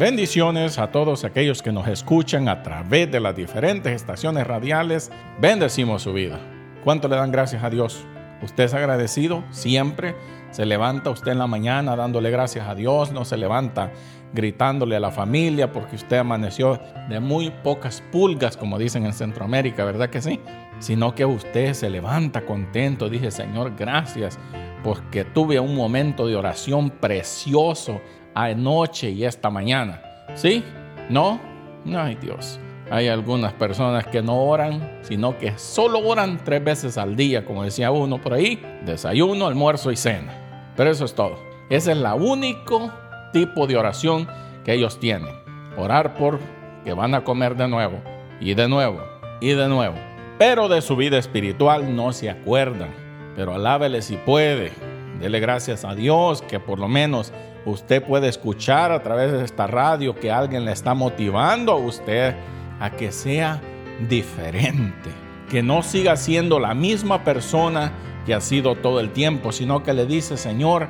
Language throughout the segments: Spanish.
Bendiciones a todos aquellos que nos escuchan a través de las diferentes estaciones radiales. Bendecimos su vida. ¿Cuánto le dan gracias a Dios? ¿Usted es agradecido? Siempre se levanta usted en la mañana dándole gracias a Dios, no se levanta gritándole a la familia porque usted amaneció de muy pocas pulgas, como dicen en Centroamérica, ¿verdad que sí? Sino que usted se levanta contento, dije, Señor, gracias, porque tuve un momento de oración precioso anoche y esta mañana. ¿Sí? ¿No? Ay Dios. Hay algunas personas que no oran, sino que solo oran tres veces al día, como decía uno por ahí, desayuno, almuerzo y cena. Pero eso es todo. Ese es el único tipo de oración que ellos tienen. Orar por que van a comer de nuevo, y de nuevo, y de nuevo. Pero de su vida espiritual no se acuerdan. Pero alábele si puede. Dele gracias a Dios que por lo menos usted puede escuchar a través de esta radio que alguien le está motivando a usted a que sea diferente, que no siga siendo la misma persona que ha sido todo el tiempo, sino que le dice, Señor,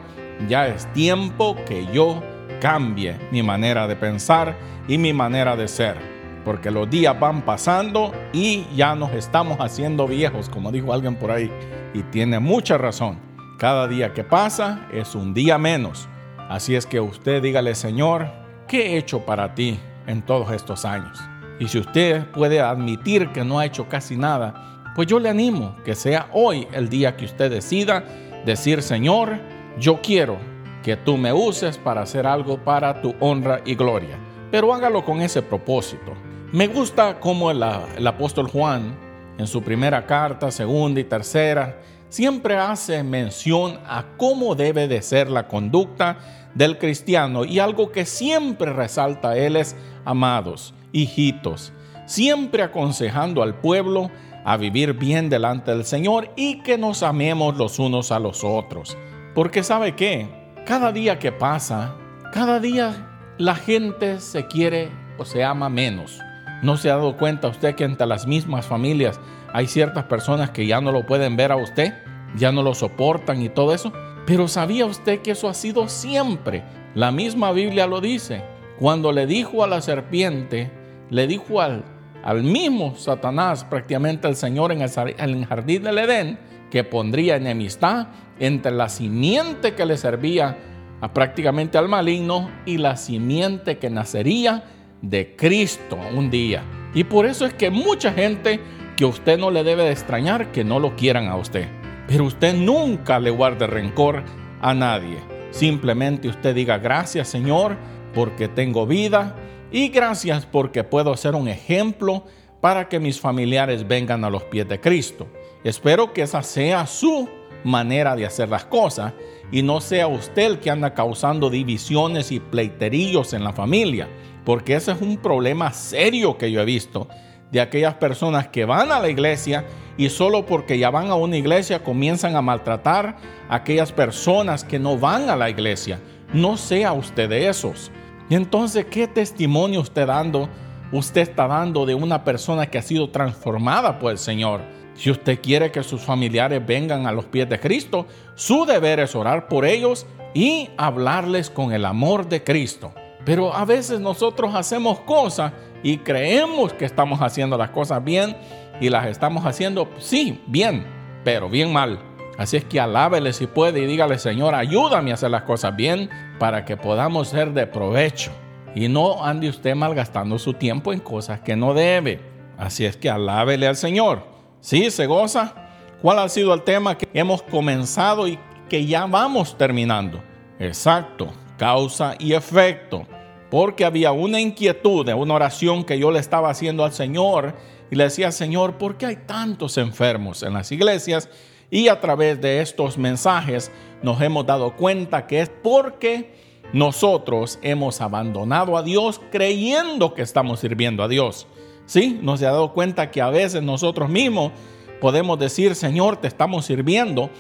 ya es tiempo que yo cambie mi manera de pensar y mi manera de ser, porque los días van pasando y ya nos estamos haciendo viejos, como dijo alguien por ahí, y tiene mucha razón. Cada día que pasa es un día menos Así es que usted dígale, Señor, ¿qué he hecho para ti en todos estos años? Y si usted puede admitir que no ha hecho casi nada, pues yo le animo que sea hoy el día que usted decida decir, Señor, yo quiero que tú me uses para hacer algo para tu honra y gloria. Pero hágalo con ese propósito. Me gusta como el, el apóstol Juan, en su primera carta, segunda y tercera, siempre hace mención a cómo debe de ser la conducta del cristiano y algo que siempre resalta él es, amados, hijitos, siempre aconsejando al pueblo a vivir bien delante del Señor y que nos amemos los unos a los otros. Porque sabe qué, cada día que pasa, cada día la gente se quiere o se ama menos. ¿No se ha dado cuenta usted que entre las mismas familias hay ciertas personas que ya no lo pueden ver a usted? Ya no lo soportan y todo eso. Pero ¿sabía usted que eso ha sido siempre? La misma Biblia lo dice. Cuando le dijo a la serpiente, le dijo al, al mismo Satanás, prácticamente al Señor en el, jardín del Edén, que pondría enemistad entre la simiente que le servía a prácticamente al maligno y la simiente que nacería de Cristo un día. Y por eso es que mucha gente que usted no le debe de extrañar que no lo quieran a usted. Pero usted nunca le guarde rencor a nadie. Simplemente usted diga gracias Señor porque tengo vida y gracias porque puedo ser un ejemplo para que mis familiares vengan a los pies de Cristo. Espero que esa sea su manera de hacer las cosas y no sea usted el que anda causando divisiones y pleiterillos en la familia, porque ese es un problema serio que yo he visto de aquellas personas que van a la iglesia y solo porque ya van a una iglesia comienzan a maltratar a aquellas personas que no van a la iglesia. No sea usted de esos. Y entonces, ¿qué testimonio usted dando? Usted está dando de una persona que ha sido transformada por el Señor. Si usted quiere que sus familiares vengan a los pies de Cristo, su deber es orar por ellos y hablarles con el amor de Cristo. Pero a veces nosotros hacemos cosas y creemos que estamos haciendo las cosas bien y las estamos haciendo, sí, bien, pero bien mal. Así es que alábele si puede y dígale, Señor, ayúdame a hacer las cosas bien para que podamos ser de provecho. Y no ande usted malgastando su tiempo en cosas que no debe. Así es que alábele al Señor. ¿Sí? ¿Se goza? ¿Cuál ha sido el tema que hemos comenzado y que ya vamos terminando? Exacto, causa y efecto. Porque había una inquietud de una oración que yo le estaba haciendo al Señor y le decía, Señor, ¿por qué hay tantos enfermos en las iglesias? Y a través de estos mensajes nos hemos dado cuenta que es porque nosotros hemos abandonado a Dios creyendo que estamos sirviendo a Dios. ¿Sí? Nos ha dado cuenta que a veces nosotros mismos podemos decir, Señor, te estamos sirviendo,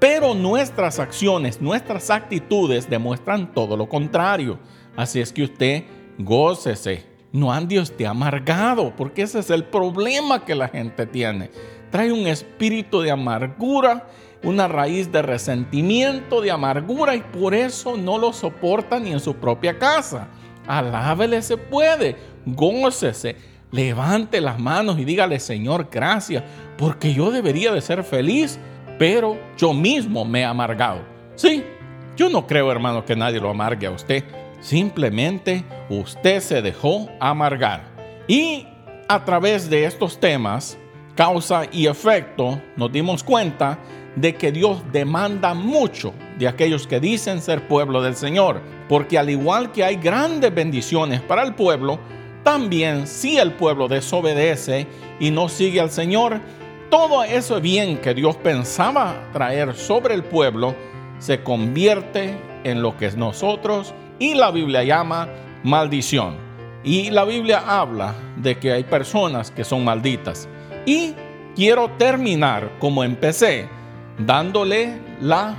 pero nuestras acciones, nuestras actitudes demuestran todo lo contrario. Así es que usted gócese, no ande usted amargado, porque ese es el problema que la gente tiene. Trae un espíritu de amargura, una raíz de resentimiento, de amargura, y por eso no lo soporta ni en su propia casa. Alábele se puede, gócese, levante las manos y dígale, Señor, gracias, porque yo debería de ser feliz, pero yo mismo me he amargado. Sí, yo no creo, hermano, que nadie lo amargue a usted. Simplemente usted se dejó amargar. Y a través de estos temas, causa y efecto, nos dimos cuenta de que Dios demanda mucho de aquellos que dicen ser pueblo del Señor, porque al igual que hay grandes bendiciones para el pueblo, también si el pueblo desobedece y no sigue al Señor, todo ese bien que Dios pensaba traer sobre el pueblo se convierte en lo que nosotros y la Biblia llama maldición. Y la Biblia habla de que hay personas que son malditas. Y quiero terminar como empecé, dándole la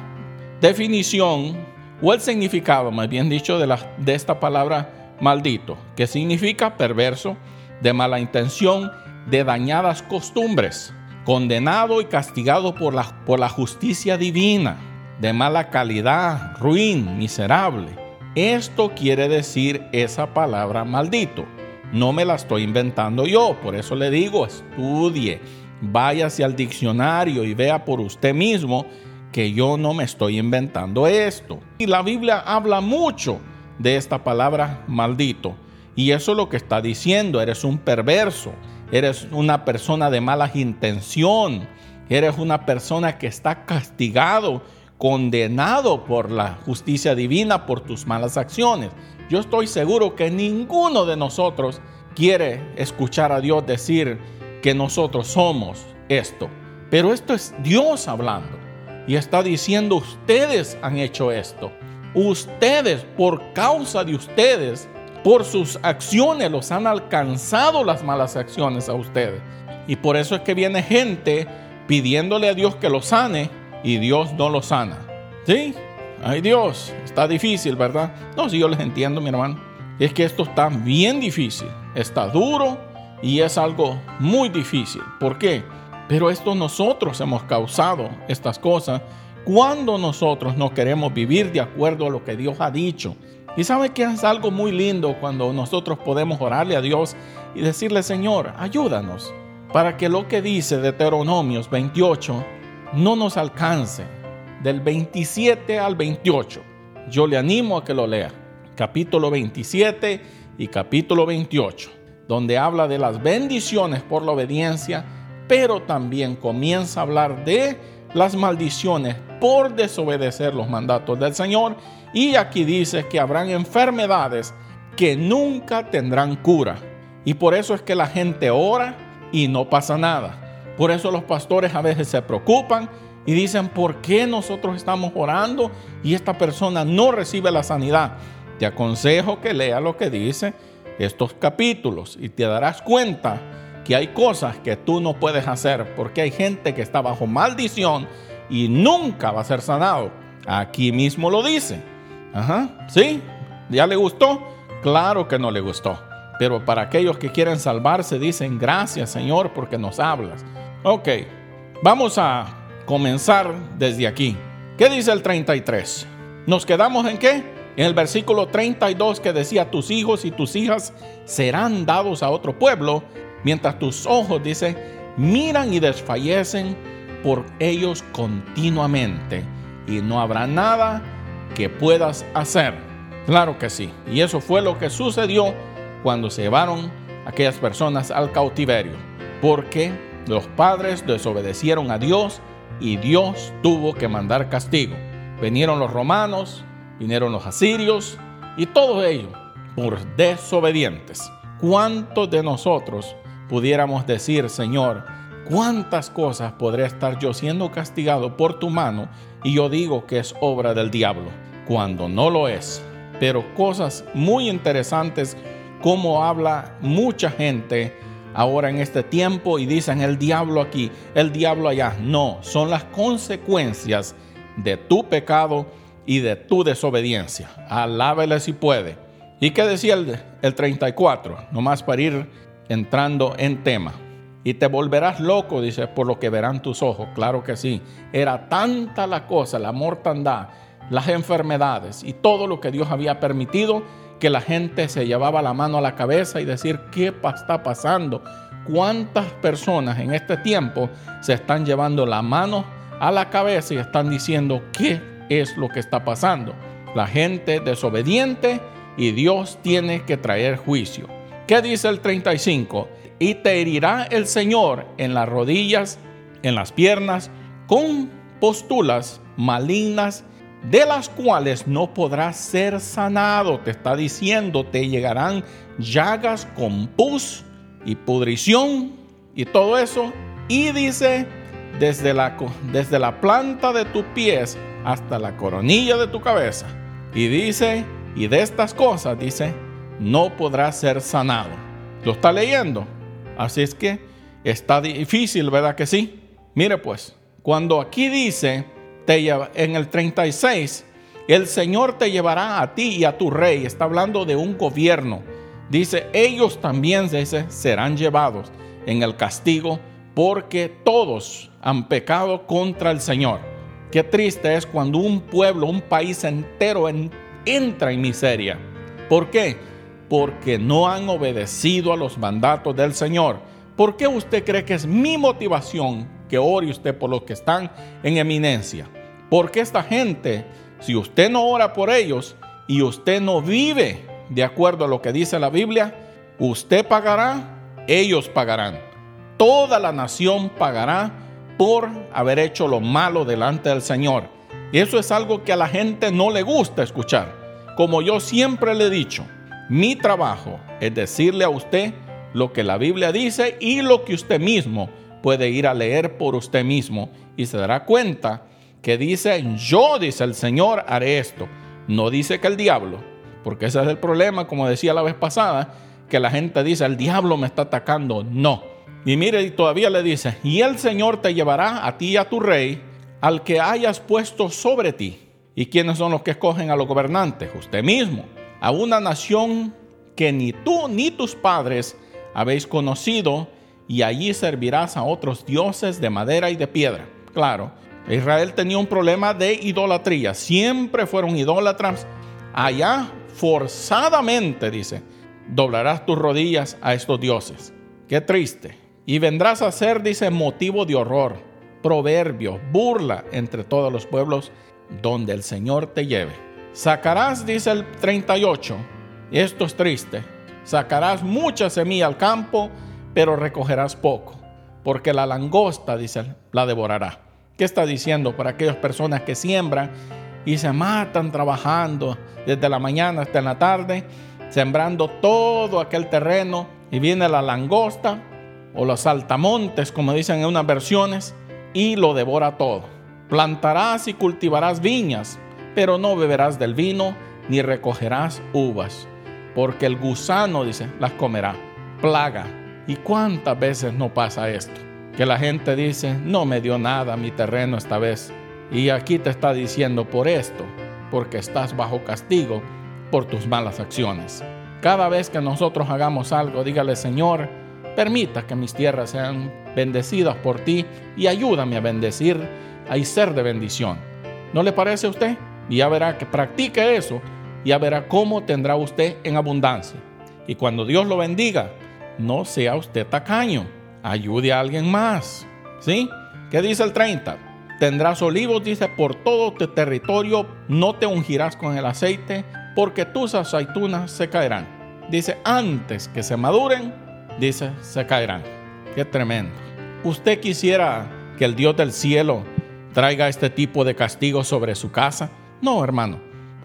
definición o el significado, más bien dicho, de, de esta palabra maldito, que significa perverso, de mala intención, de dañadas costumbres, condenado y castigado por la, por la justicia divina, de mala calidad, ruin, miserable. Esto quiere decir esa palabra maldito. No me la estoy inventando yo, por eso le digo, estudie, váyase al diccionario y vea por usted mismo que yo no me estoy inventando esto. Y la Biblia habla mucho de esta palabra maldito. Y eso es lo que está diciendo, eres un perverso, eres una persona de malas intención, eres una persona que está castigado, condenado por la justicia divina por tus malas acciones. Yo estoy seguro que ninguno de nosotros quiere escuchar a Dios decir, que nosotros somos esto. Pero esto es Dios hablando. Y está diciendo, ustedes han hecho esto. Ustedes, por causa de ustedes, por sus acciones, los han alcanzado las malas acciones a ustedes. Y por eso es que viene gente pidiéndole a Dios que lo sane y Dios no lo sana. ¿Sí? Ay Dios, está difícil, ¿verdad? No, si yo les entiendo, mi hermano. Es que esto está bien difícil. Está duro, y es algo muy difícil. ¿Por qué? Pero esto nosotros hemos causado estas cosas cuando nosotros no queremos vivir de acuerdo a lo que Dios ha dicho. Y sabe que es algo muy lindo cuando nosotros podemos orarle a Dios y decirle, Señor, ayúdanos para que lo que dice Deuteronomios 28 no nos alcance. Del 27 al 28. Yo le animo a que lo lea. Capítulo 27 y capítulo 28 donde habla de las bendiciones por la obediencia, pero también comienza a hablar de las maldiciones por desobedecer los mandatos del Señor. Y aquí dice que habrán enfermedades que nunca tendrán cura. Y por eso es que la gente ora y no pasa nada. Por eso los pastores a veces se preocupan y dicen, ¿por qué nosotros estamos orando y esta persona no recibe la sanidad? Te aconsejo que lea lo que dice estos capítulos y te darás cuenta que hay cosas que tú no puedes hacer porque hay gente que está bajo maldición y nunca va a ser sanado. Aquí mismo lo dice. Ajá, ¿sí? ¿Ya le gustó? Claro que no le gustó. Pero para aquellos que quieren salvarse dicen gracias Señor porque nos hablas. Ok, vamos a comenzar desde aquí. ¿Qué dice el 33? ¿Nos quedamos en qué? En el versículo 32 que decía, tus hijos y tus hijas serán dados a otro pueblo, mientras tus ojos, dice, miran y desfallecen por ellos continuamente, y no habrá nada que puedas hacer. Claro que sí, y eso fue lo que sucedió cuando se llevaron aquellas personas al cautiverio, porque los padres desobedecieron a Dios y Dios tuvo que mandar castigo. Vinieron los romanos, vinieron los asirios y todos ellos por desobedientes. ¿Cuántos de nosotros pudiéramos decir, Señor, cuántas cosas podría estar yo siendo castigado por tu mano y yo digo que es obra del diablo, cuando no lo es? Pero cosas muy interesantes como habla mucha gente ahora en este tiempo y dicen el diablo aquí, el diablo allá. No, son las consecuencias de tu pecado y de tu desobediencia. Alábele si puede. ¿Y qué decía el, el 34? Nomás para ir entrando en tema. Y te volverás loco, dice, por lo que verán tus ojos. Claro que sí. Era tanta la cosa, la mortandad, las enfermedades y todo lo que Dios había permitido, que la gente se llevaba la mano a la cabeza y decir, ¿qué está pasando? ¿Cuántas personas en este tiempo se están llevando la mano a la cabeza y están diciendo, ¿qué es lo que está pasando? La gente desobediente y Dios tiene que traer juicio. ¿Qué dice el 35? Y te herirá el Señor en las rodillas, en las piernas, con postulas malignas de las cuales no podrás ser sanado. Te está diciendo, te llegarán llagas con pus y pudrición y todo eso. Y dice, desde la, desde la planta de tus pies hasta la coronilla de tu cabeza. Y dice, y de estas cosas, dice, no podrás ser sanado. ¿Lo está leyendo? Así es que está difícil, ¿verdad que sí? Mire pues, cuando aquí dice, en el 36, el Señor te llevará a ti y a tu rey. Está hablando de un gobierno. Dice, ellos también dice, serán llevados en el castigo porque todos han pecado contra el Señor. Qué triste es cuando un pueblo, un país entero entra en miseria. ¿Por qué? Porque no han obedecido a los mandatos del Señor. ¿Por qué usted cree que es mi motivación que ore usted por los que están en eminencia? Porque esta gente, si usted no ora por ellos y usted no vive de acuerdo a lo que dice la Biblia, usted pagará, ellos pagarán. Toda la nación pagará por haber hecho lo malo delante del Señor. Eso es algo que a la gente no le gusta escuchar. Como yo siempre le he dicho, mi trabajo es decirle a usted lo que la Biblia dice y lo que usted mismo puede ir a leer por usted mismo y se dará cuenta que dice, yo, dice el Señor, haré esto. No dice que el diablo, porque ese es el problema, como decía la vez pasada, que la gente dice, el diablo me está atacando. No. Y mire, y todavía le dice, y el Señor te llevará a ti y a tu rey, al que hayas puesto sobre ti. ¿Y quiénes son los que escogen a los gobernantes? Usted mismo. A una nación que ni tú ni tus padres habéis conocido, y allí servirás a otros dioses de madera y de piedra. Claro, Israel tenía un problema de idolatría. Siempre fueron idólatras. Allá, forzadamente, dice, doblarás tus rodillas a estos dioses. Qué triste. Y vendrás a ser, dice, motivo de horror, proverbio, burla entre todos los pueblos donde el Señor te lleve. Sacarás, dice el 38, y esto es triste, sacarás mucha semilla al campo, pero recogerás poco, porque la langosta, dice, la devorará. ¿Qué está diciendo para aquellas personas que siembran y se matan trabajando desde la mañana hasta la tarde, sembrando todo aquel terreno y viene la langosta o los saltamontes, como dicen en unas versiones, y lo devora todo? Plantarás y cultivarás viñas, pero no beberás del vino ni recogerás uvas, porque el gusano, dice, las comerá. Plaga. ¿Y cuántas veces no pasa esto? que la gente dice, no me dio nada mi terreno esta vez. Y aquí te está diciendo por esto, porque estás bajo castigo por tus malas acciones. Cada vez que nosotros hagamos algo, dígale, Señor, permita que mis tierras sean bendecidas por ti y ayúdame a bendecir, a ser de bendición. ¿No le parece a usted? Y ya verá que practique eso, ya verá cómo tendrá usted en abundancia. Y cuando Dios lo bendiga, no sea usted tacaño ayude a alguien más. ¿Sí? ¿Qué dice el 30? Tendrás olivos, dice, por todo tu territorio, no te ungirás con el aceite, porque tus aceitunas se caerán. Dice, antes que se maduren, dice, se caerán. Qué tremendo. ¿Usted quisiera que el Dios del cielo traiga este tipo de castigo sobre su casa? No, hermano.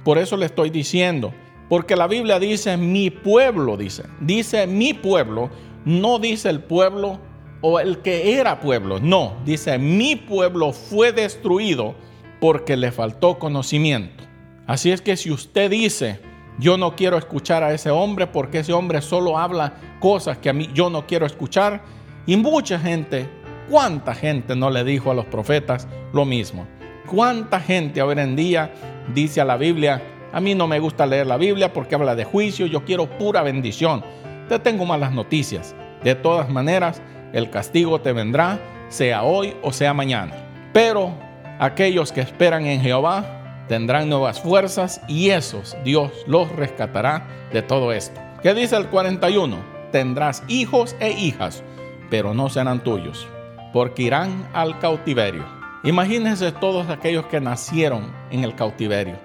Por eso le estoy diciendo, porque la Biblia dice, mi pueblo, dice, dice mi pueblo, no dice el pueblo o el que era pueblo. No, dice, mi pueblo fue destruido porque le faltó conocimiento. Así es que si usted dice, yo no quiero escuchar a ese hombre porque ese hombre solo habla cosas que a mí yo no quiero escuchar, y mucha gente, ¿cuánta gente no le dijo a los profetas lo mismo? ¿Cuánta gente hoy en día dice a la Biblia, a mí no me gusta leer la Biblia porque habla de juicio, yo quiero pura bendición? Te tengo malas noticias. De todas maneras, el castigo te vendrá, sea hoy o sea mañana. Pero aquellos que esperan en Jehová tendrán nuevas fuerzas y esos Dios los rescatará de todo esto. ¿Qué dice el 41? Tendrás hijos e hijas, pero no serán tuyos, porque irán al cautiverio. Imagínense todos aquellos que nacieron en el cautiverio.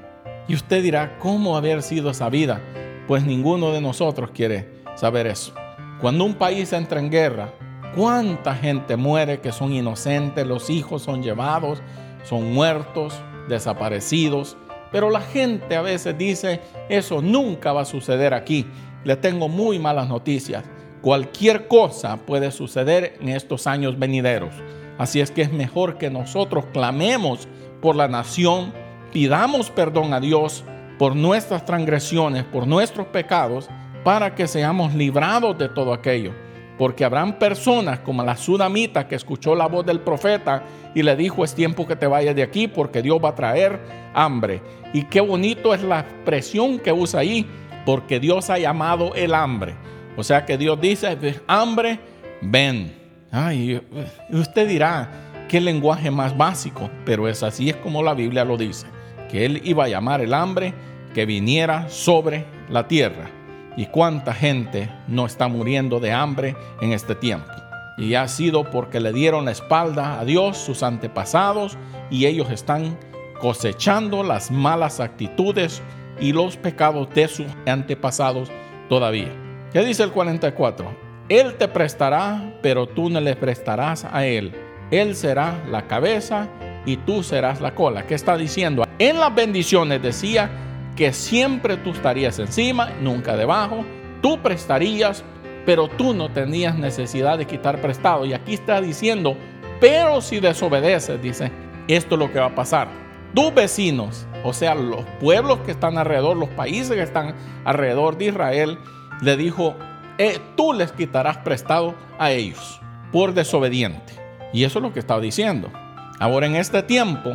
Y usted dirá, ¿cómo haber sido esa vida? Pues ninguno de nosotros quiere saber eso. Cuando un país entra en guerra, ¿cuánta gente muere que son inocentes? Los hijos son llevados, son muertos, desaparecidos. Pero la gente a veces dice, eso nunca va a suceder aquí. Le tengo muy malas noticias. Cualquier cosa puede suceder en estos años venideros. Así es que es mejor que nosotros clamemos por la nación, pidamos perdón a Dios por nuestras transgresiones, por nuestros pecados, para que seamos librados de todo aquello. Porque habrán personas como la sudamita que escuchó la voz del profeta y le dijo es tiempo que te vayas de aquí porque Dios va a traer hambre. Y qué bonito es la expresión que usa ahí, porque Dios ha llamado el hambre. O sea que Dios dice, hambre, ven. Ay, usted dirá, qué lenguaje más básico, pero es así es como la Biblia lo dice, que Él iba a llamar el hambre que viniera sobre la tierra. Y cuánta gente no está muriendo de hambre en este tiempo. Y ha sido porque le dieron la espalda a Dios sus antepasados y ellos están cosechando las malas actitudes y los pecados de sus antepasados todavía. ¿Qué dice el 44? Él te prestará, pero tú no le prestarás a Él. Él será la cabeza y tú serás la cola. ¿Qué está diciendo? En las bendiciones decía que siempre tú estarías encima, nunca debajo. Tú prestarías, pero tú no tenías necesidad de quitar prestado. Y aquí está diciendo, pero si desobedeces, dice, esto es lo que va a pasar. Tus vecinos, o sea, los pueblos que están alrededor, los países que están alrededor de Israel, le dijo, eh, tú les quitarás prestado a ellos por desobediente. Y eso es lo que estaba diciendo. Ahora en este tiempo,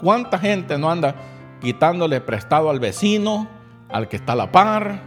¿cuánta gente no anda quitándole prestado al vecino, al que está a la par?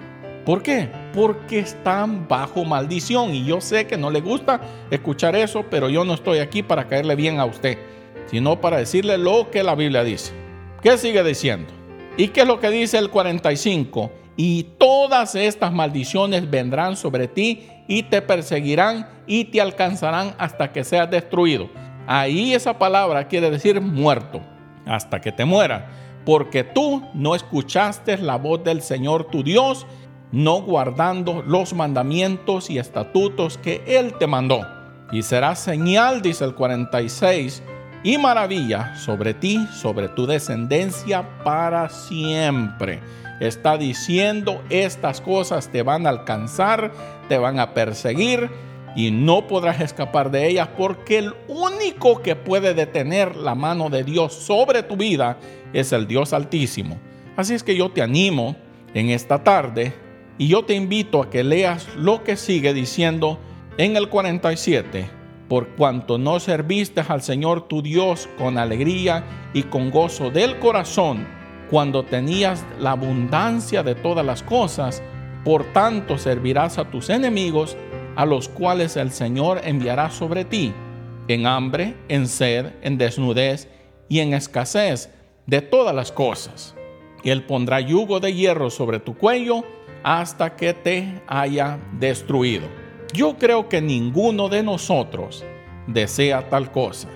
¿Por qué? Porque están bajo maldición. Y yo sé que no le gusta escuchar eso, pero yo no estoy aquí para caerle bien a usted, sino para decirle lo que la Biblia dice. ¿Qué sigue diciendo? ¿Y qué es lo que dice el 45? Y todas estas maldiciones vendrán sobre ti y te perseguirán y te alcanzarán hasta que seas destruido. Ahí esa palabra quiere decir muerto, hasta que te muera, porque tú no escuchaste la voz del Señor tu Dios, no guardando los mandamientos y estatutos que Él te mandó. Y será señal, dice el 46, y maravilla sobre ti, sobre tu descendencia para siempre está diciendo estas cosas te van a alcanzar, te van a perseguir y no podrás escapar de ellas porque el único que puede detener la mano de Dios sobre tu vida es el Dios Altísimo. Así es que yo te animo en esta tarde y yo te invito a que leas lo que sigue diciendo en el 47. Por cuanto no serviste al Señor tu Dios con alegría y con gozo del corazón, cuando tenías la abundancia de todas las cosas, por tanto servirás a tus enemigos, a los cuales el Señor enviará sobre ti, en hambre, en sed, en desnudez y en escasez de todas las cosas. Y él pondrá yugo de hierro sobre tu cuello hasta que te haya destruido. Yo creo que ninguno de nosotros desea tal cosa.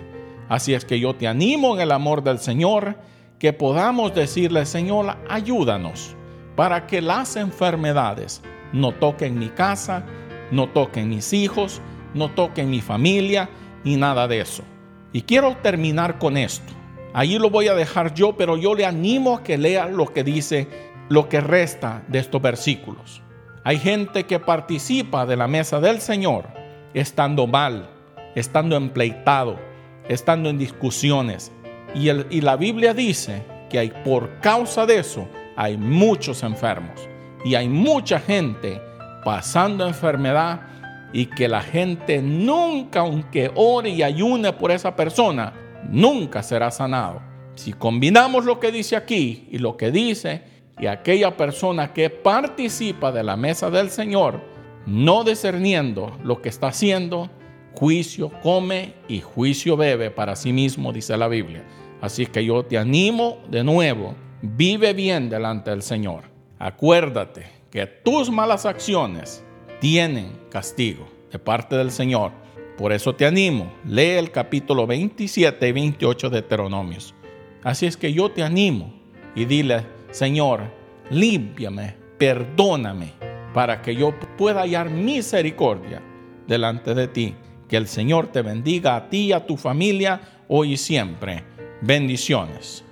Así es que yo te animo en el amor del Señor que podamos decirle, Señor, ayúdanos para que las enfermedades no toquen mi casa, no toquen mis hijos, no toquen mi familia y nada de eso. Y quiero terminar con esto. Allí lo voy a dejar yo, pero yo le animo a que lea lo que dice, lo que resta de estos versículos. Hay gente que participa de la mesa del Señor estando mal, estando empleitado, estando en discusiones, y, la Biblia dice que hay, por causa de eso hay muchos enfermos y hay mucha gente pasando enfermedad y que la gente nunca, aunque ore y ayune por esa persona, nunca será sanado. Si combinamos lo que dice aquí y lo que dice, y aquella persona que participa de la mesa del Señor, no discerniendo lo que está haciendo, juicio come y juicio bebe para sí mismo, dice la Biblia. Así que yo te animo de nuevo vive bien delante del Señor. Acuérdate que tus malas acciones tienen castigo de parte del Señor. Por eso te animo, lee el capítulo 27 y 28 de Deuteronomios. Así es que yo te animo y dile, Señor, límpiame, perdóname, para que yo pueda hallar misericordia delante de ti. Que el Señor te bendiga a ti y a tu familia hoy y siempre. Bendiciones.